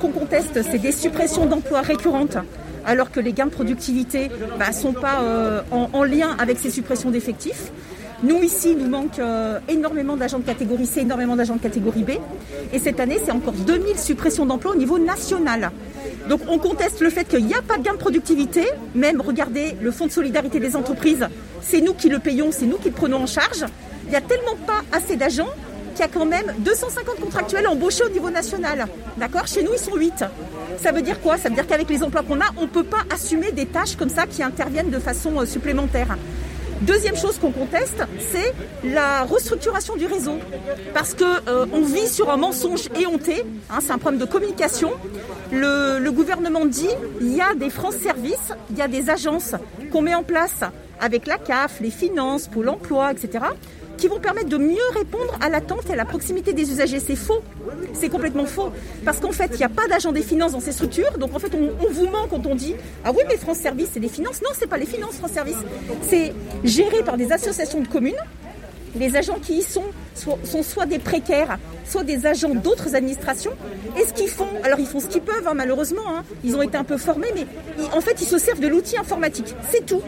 qu'on conteste, c'est des suppressions d'emplois récurrentes, alors que les gains de productivité ne bah, sont pas euh, en, en, lien avec ces suppressions d'effectifs. Nous, ici, nous manque euh, énormément d'agents de catégorie C, énormément d'agents de catégorie B. Et cette année, c'est encore 2000 suppressions d'emplois au niveau national. Donc on conteste le fait qu'il n'y a pas de gain de productivité. Même, regardez, le Fonds de solidarité des entreprises, c'est nous qui le payons, c'est nous qui le prenons en charge. Il n'y a tellement pas assez d'agents qu'il y a quand même 250 contractuels embauchés au niveau national. D'accord? Chez nous, ils sont 8. Ça veut dire quoi? Ça veut dire qu'avec les emplois qu'on a, on ne peut pas assumer des tâches comme ça qui interviennent de façon euh, supplémentaire. Deuxième chose qu'on conteste, c'est la restructuration du réseau. Parce que euh, vit sur un mensonge éhonté, hein, c'est un problème de communication. Le, le gouvernement dit il y a des France Services, il y a des agences qu'on met en place avec la CAF, les finances, Pôle emploi, etc qui vont permettre de mieux répondre à l'attente et à la proximité des usagers. C'est faux. C'est complètement faux. Parce qu'en fait, il n'y a pas d'agent des finances dans ces structures. Donc en fait, on, vous ment quand on dit Ah oui, mais France Service, c'est des finances. Non, c'est pas les finances, France Service. C'est géré par des associations de communes. Les agents qui y sont sont soit des précaires, soit des agents d'autres administrations. Et ce qu'ils font, alors ils font ce qu'ils peuvent, hein, malheureusement. Hein. Ils ont été un peu formés, mais en fait, ils se servent de l'outil informatique. C'est tout.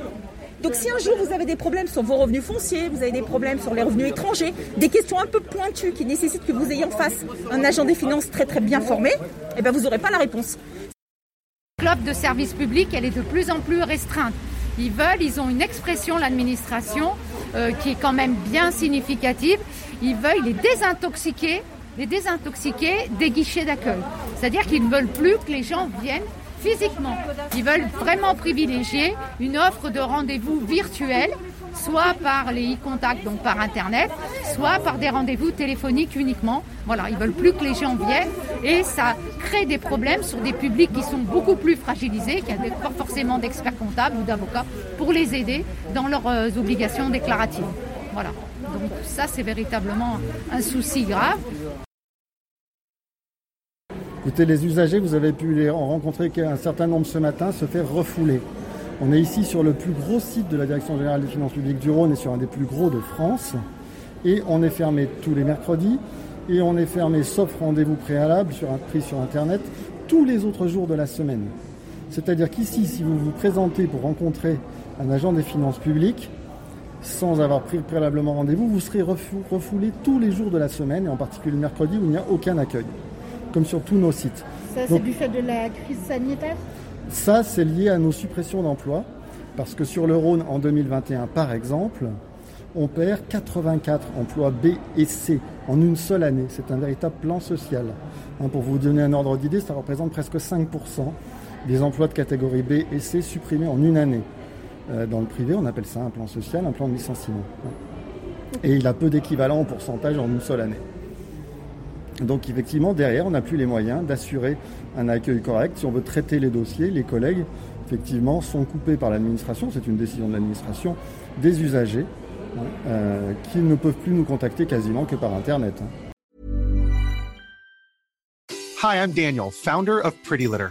Donc si un jour vous avez des problèmes sur vos revenus fonciers, vous avez des problèmes sur les revenus étrangers, des questions un peu pointues qui nécessitent que vous ayez en face un agent des finances très très bien formé, eh ben vous n'aurez pas la réponse. L'offre de service public, elle est de plus en plus restreinte. Ils veulent, ils ont une expression, l'administration, euh, qui est quand même bien significative. Ils veulent les désintoxiquer, les désintoxiquer des guichets d'accueil. C'est-à-dire qu'ils ne veulent plus que les gens viennent physiquement. Ils veulent vraiment privilégier une offre de rendez-vous virtuel, soit par les e-contacts, donc par Internet, soit par des rendez-vous téléphoniques uniquement. Voilà, ils veulent plus que les gens viennent et ça crée des problèmes sur des publics qui sont beaucoup plus fragilisés, qui n'ont pas forcément d'experts comptables ou d'avocats pour les aider dans leurs euh, obligations déclaratives. Voilà. Donc ça, c'est véritablement un souci grave. Écoutez, les usagers, vous avez pu les en rencontrer un certain nombre ce matin, se faire refouler. On est ici sur le plus gros site de la Direction générale des finances publiques du Rhône et sur un des plus gros de France. Et on est fermé tous les mercredis. Et on est fermé sauf rendez-vous préalable sur un prix sur Internet tous les autres jours de la semaine. C'est-à-dire qu'ici, si vous vous présentez pour rencontrer un agent des finances publiques, sans avoir pris préalablement rendez-vous, vous serez refoulé tous les jours de la semaine, et en particulier le mercredi où il n'y a aucun accueil comme sur tous nos sites. Ça, c'est du fait de la crise sanitaire Ça, c'est lié à nos suppressions d'emplois. Parce que sur le Rhône, en 2021, par exemple, on perd 84 emplois B et C en une seule année. C'est un véritable plan social. Hein, pour vous donner un ordre d'idée, ça représente presque 5% des emplois de catégorie B et C supprimés en une année. Euh, dans le privé, on appelle ça un plan social, un plan de licenciement. Et il a peu d'équivalent en pourcentage en une seule année. Donc effectivement, derrière, on n'a plus les moyens d'assurer un accueil correct. Si on veut traiter les dossiers, les collègues, effectivement, sont coupés par l'administration, c'est une décision de l'administration, des usagers hein, euh, qui ne peuvent plus nous contacter quasiment que par Internet. Hein. Hi, I'm Daniel, founder of Pretty Litter.